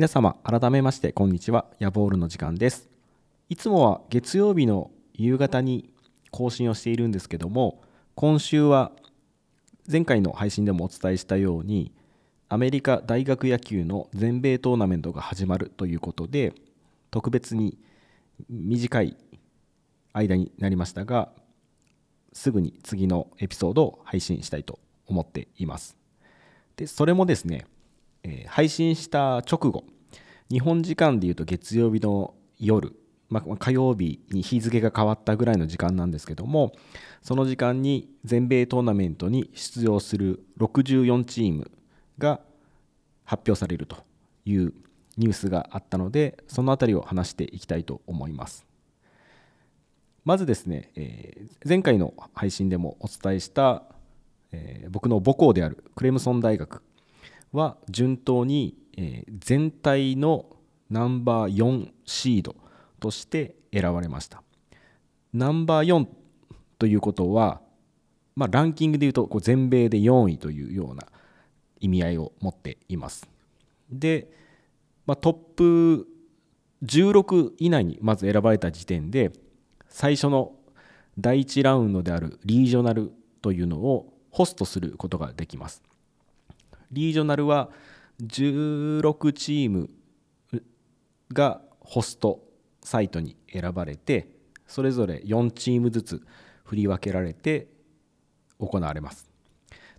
皆様改めましてこんにちは。ヤボールの時間です。いつもは月曜日の夕方に更新をしているんですけども今週は前回の配信でもお伝えしたようにアメリカ大学野球の全米トーナメントが始まるということで特別に短い間になりましたがすぐに次のエピソードを配信したいと思っています。でそれもですねえー、配信した直後日本時間でいうと月曜日の夜、まあ、火曜日に日付が変わったぐらいの時間なんですけどもその時間に全米トーナメントに出場する64チームが発表されるというニュースがあったのでその辺りを話していきたいと思います。まずですね、えー、前回の配信でもお伝えした、えー、僕の母校であるクレムソン大学は順当に、全体のナンバー4シードとして選ばれました。ナンバー4ということは、まあ、ランキングでいうとこう全米で4位というような意味合いを持っています。で、まあ、トップ16以内にまず選ばれた時点で最初の第1ラウンドであるリージョナルというのをホストすることができます。リージョナルは16チームがホストサイトに選ばれてそれぞれ4チームずつ振り分けられて行われます。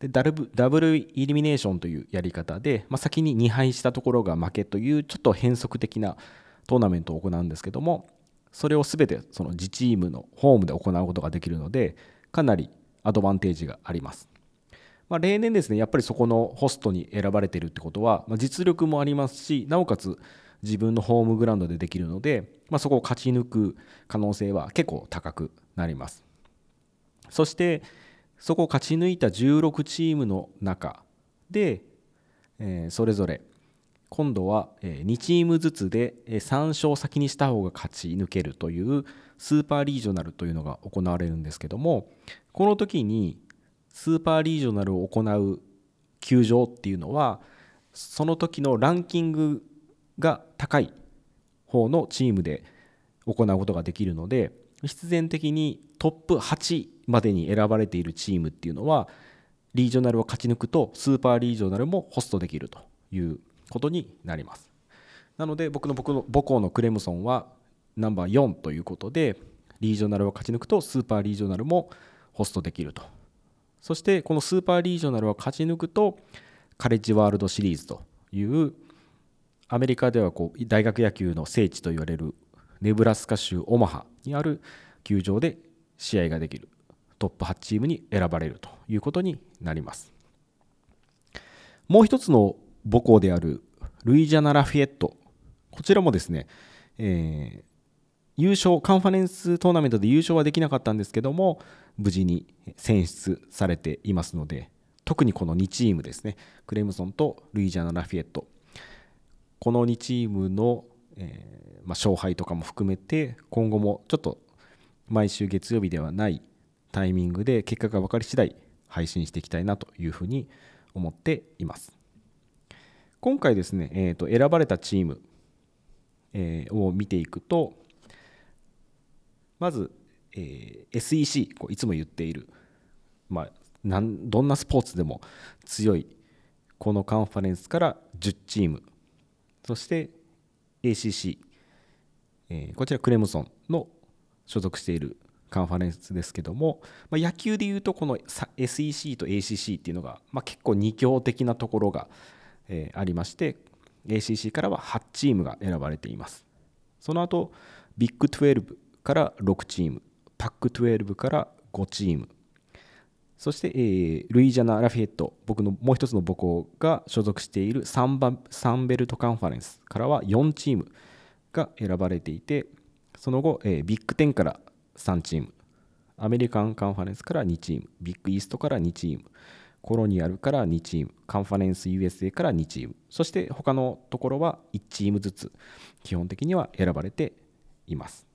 でダブダブルイルミネーションというやり方で、まあ、先に2敗したところが負けというちょっと変則的なトーナメントを行うんですけどもそれを全てその自チームのホームで行うことができるのでかなりアドバンテージがあります。まあ、例年ですねやっぱりそこのホストに選ばれてるってことは、まあ、実力もありますしなおかつ自分のホームグラウンドでできるので、まあ、そこを勝ち抜く可能性は結構高くなります。そしてそこを勝ち抜いた16チームの中で、えー、それぞれ今度は2チームずつで3勝先にした方が勝ち抜けるというスーパーリージョナルというのが行われるんですけどもこの時にスーパーリージョナルを行う球場っていうのはその時のランキングが高い方のチームで行うことができるので必然的にトップ8までに選ばれているチームっていうのはリージョナルを勝ち抜くとスーパーリージョナルもホストできるということになります。なので僕の僕の母校のクレムソンはナンバー4ということでリージョナルを勝ち抜くとスーパーリージョナルもホストできると。そしてこのスーパーリージョナルを勝ち抜くとカレッジワールドシリーズというアメリカではこう大学野球の聖地と言われるネブラスカ州オマハにある球場で試合ができるトップ8チームに選ばれるということになります。もう一つの母校であるルイジャナ・ラフィエット。こちらもですね、えー、優勝カンファレンストーナメントで優勝はできなかったんですけども無事に選出されていますので特にこの2チームですね。クレムソンとルイジアナ・ラフィエット。この2チームの、えー、まあ、勝敗とかも含めて今後もちょっと毎週月曜日ではないタイミングで結果が分かり次第配信していきたいなというふうに思っています。今回ですね、えー、と選ばれたチーム、えー、を見ていくとまず、えー、SEC こういつも言っている、まあ、なんどんなスポーツでも強いこのカンファレンスから10チーム。そして ACC、えー、こちらクレムソンの所属しているカンファレンスですけども、まあ、野球でいうとこの SEC と ACC っていうのが、まあ、結構二強的なところが、えー、ありまして ACC からは8チームが選ばれています。その後ビッグ12から6チーム。パック12から5チーム。そして、えールイジャナ・ラフィエット。僕のもう一つの母校が所属しているサンバサンベルトカンファレンスからは4チームが選ばれていてその後、えービッグ10から3チーム。アメリカンカンファレンスから2チーム。ビッグイーストから2チーム。コロニアルから2チーム。カンファレンス USA から2チーム。そして他のところは1チームずつ基本的には選ばれています。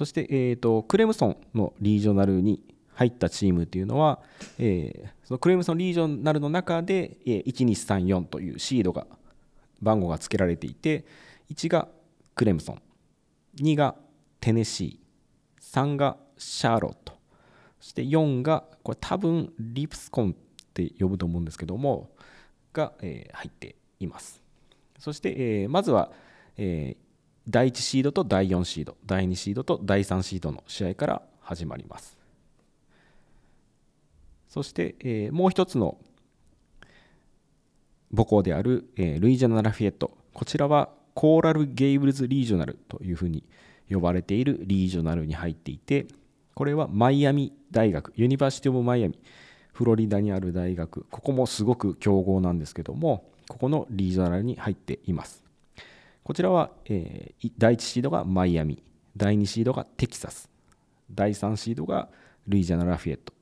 そして、えー、とクレムソンのリージョナルに入ったチームというのは、えーそのクレムソンリージョナルの中で、えー1234というシードが番号が付けられていて1がクレムソン2がテネシー3がシャーロットそして4がこれ多分リプスコンって呼ぶと思うんですけどもが、えー入っています。そして、えーまずは、えー第1シードと第4シード第2シードと第3シードの試合から始まります。そして、えーもう一つの母校である、えールイジアナ・ラフィエット。こちらはコーラル・ゲイブルズ Regional というふうに呼ばれている regional に入っていてこれはマイアミ大学 University of Miami フロリダにある大学。ここもすごく強豪なんですけどもここの regional に入っています。こちらは、えー第1シードがマイアミ第2シードがテキサス第3シードがルイジャナ・ラフィエット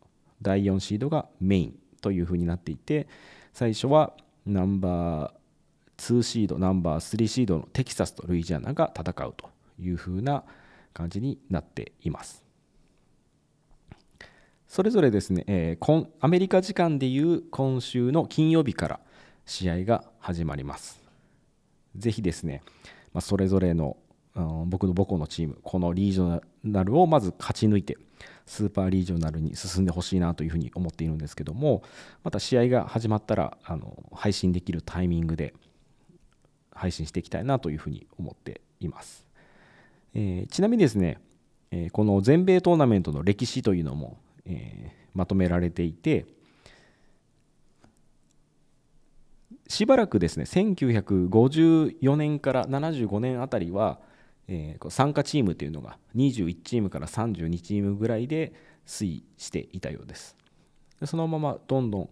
第4シードがメインというふうになっていて最初はナンバー2シードナンバー3シードのテキサスとルイジアナが戦うというふうな感じになっています。それぞれですね、えー今アメリカ時間でいう今週の金曜日から試合が始まります。ぜひですね、まあ、それぞれのうん僕の母校のチームこのリージョナルをまず勝ち抜いてスーパーリージョナルに進んでほしいなというふうに思っているんですけどもまた試合が始まったらあの配信できるタイミングで配信していきたいなというふうに思っています、えーちなみにですね、えーこの全米トーナメントの歴史というのも、えーまとめられていてしばらくですね1954年から75年あたりは、えー参加チームというのが21チームから32チームぐらいで推移していたようです。そのままどんどん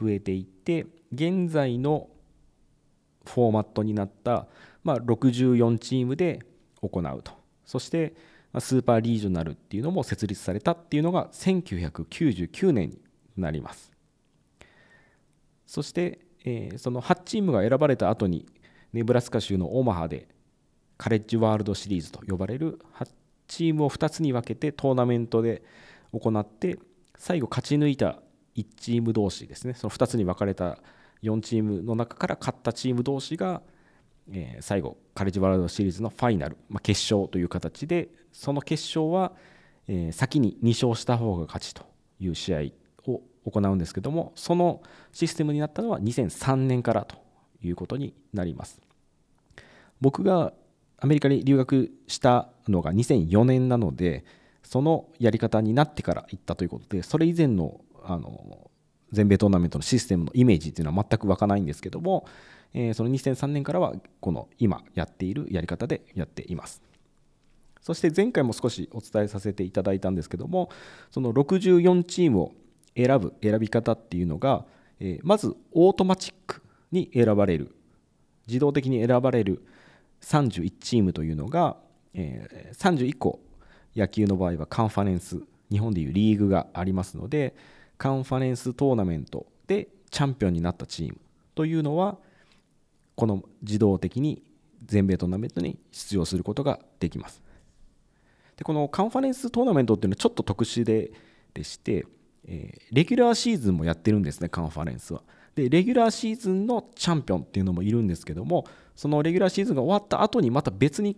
増えていって現在のフォーマットになった、まあ、64チームで行うと。そしてスーパーリージョナルっていうのも設立されたっていうのが1999年になります。そして、えーその8チームが選ばれた後にネブラスカ州のオマハでカレッジワールドシリーズと呼ばれる8チームを2つに分けてトーナメントで行って最後勝ち抜いた1チーム同士ですね。その2つに分かれた4チームの中から勝ったチーム同士が、えー最後カレッジワールドシリーズのファイナル、まあ、決勝という形でその決勝は、えー先に2勝した方が勝ちという試合を行うんですけどもそのシステムになったのは2003年からということになります。僕がアメリカに留学したのが2004年なのでそのやり方になってから行ったということでそれ以前のあの全米トーナメントのシステムのイメージっていうのは全く湧かないんですけども、えその2003年からはこの今やっているやり方でやっています。そして前回も少しお伝えさせていただいたんですけどもその64チームを選ぶ選び方っていうのが、えまずオートマチックに選ばれる。自動的に選ばれる31チームというのが、え31個野球の場合はカンファレンス日本でいうリーグがありますのでカンファレンストーナメントでチャンピオンになったチームというのはこの自動的に全米トーナメントに出場することができます。でこのカンファレンストーナメントっていうのはちょっと特殊ででして、えーレギュラーシーズンもやってるんですねカンファレンスは。でレギュラーシーズンのチャンピオンっていうのもいるんですけどもそのレギュラーシーズンが終わった後にまた別に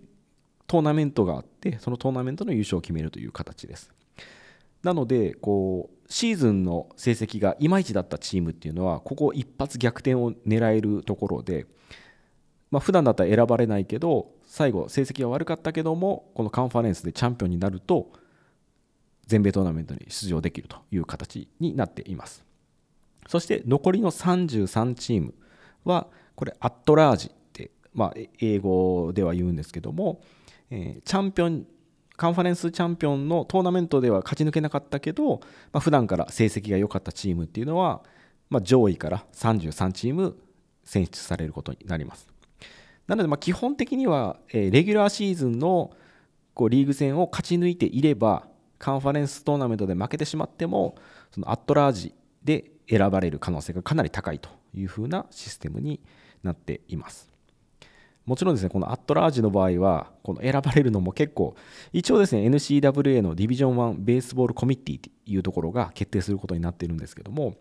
トーナメントがあってそのトーナメントの優勝を決めるという形です。なのでこうシーズンの成績がいまいちだったチームっていうのはここ一発逆転を狙えるところでまあ普段だったら選ばれないけど最後成績が悪かったけどもこのカンファレンスでチャンピオンになると全米トーナメントに出場できるという形になっていますそして残りの33チームはこれアットラージって、まあ、英語では言うんですけども、えーチャンピオンカンファレンスチャンピオンのトーナメントでは勝ち抜けなかったけど、まあ、普段から成績が良かったチームっていうのは、まあ、上位から33チーム選出されることになります。なのでま基本的には、えレギュラーシーズンのこうリーグ戦を勝ち抜いていればカンファレンストーナメントで負けてしまってもそのアットラージで選ばれる可能性がかなり高いというふうなシステムになっています。もちろんですね、このアットラージの場合は、この選ばれるのも結構、一応ですね、NCWA のディビジョン1ベースボールコミッティというところが決定することになっているんですけども、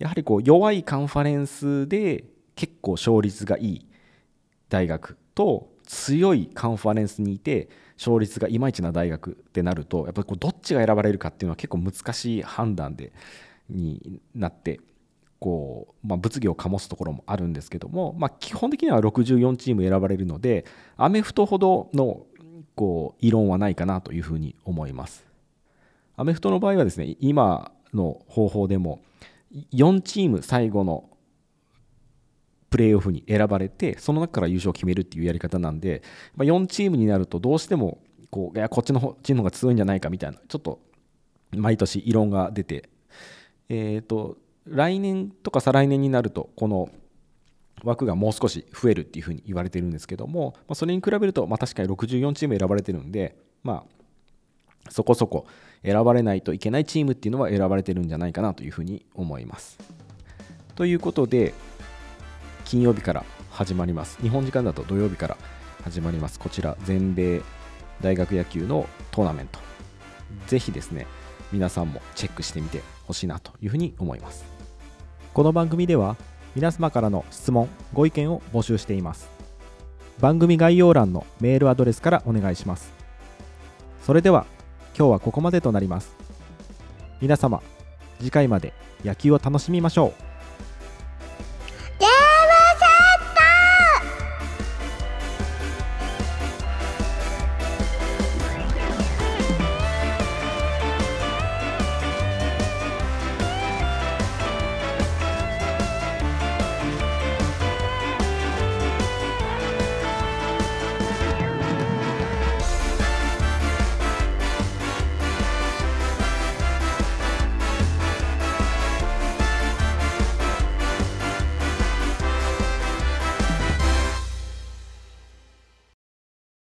やはりこう弱いカンファレンスで結構勝率がいい大学と強いカンファレンスにいて勝率がいまいちな大学ってなるとやっぱりこうどっちが選ばれるかっていうのは結構難しい判断でになってこう、まあ、物議を醸すところもあるんですけども、まあ、基本的には64チーム選ばれるのでアメフトほどのこう異論はないかなというふうに思います。アメフトの場合はですね今の方法でも4チーム最後のプレーオフに選ばれてその中から優勝を決めるっていうやり方なんで、まあ、4チームになるとどうしてもこういやこっちの方チームの方が強いんじゃないかみたいなちょっと毎年異論が出て、えーと、来年とか再来年になるとこの枠がもう少し増えるっていうふうに言われてるんですけども、まあ、それに比べると、まあ、確かに64チーム選ばれてるんで、まあ、そこそこ選ばれないといけないチームっていうのは選ばれてるんじゃないかなというふうに思います。ということで、金曜日から始まります。日本時間だと土曜日から始まります。こちら全米大学野球のトーナメント。ぜひですね皆さんもチェックしてみてほしいなというふうに思います。この番組では皆様からの質問ご意見を募集しています。番組概要欄のメールアドレスからお願いします。それでは今日はここまでとなります。皆様次回まで野球を楽しみましょう。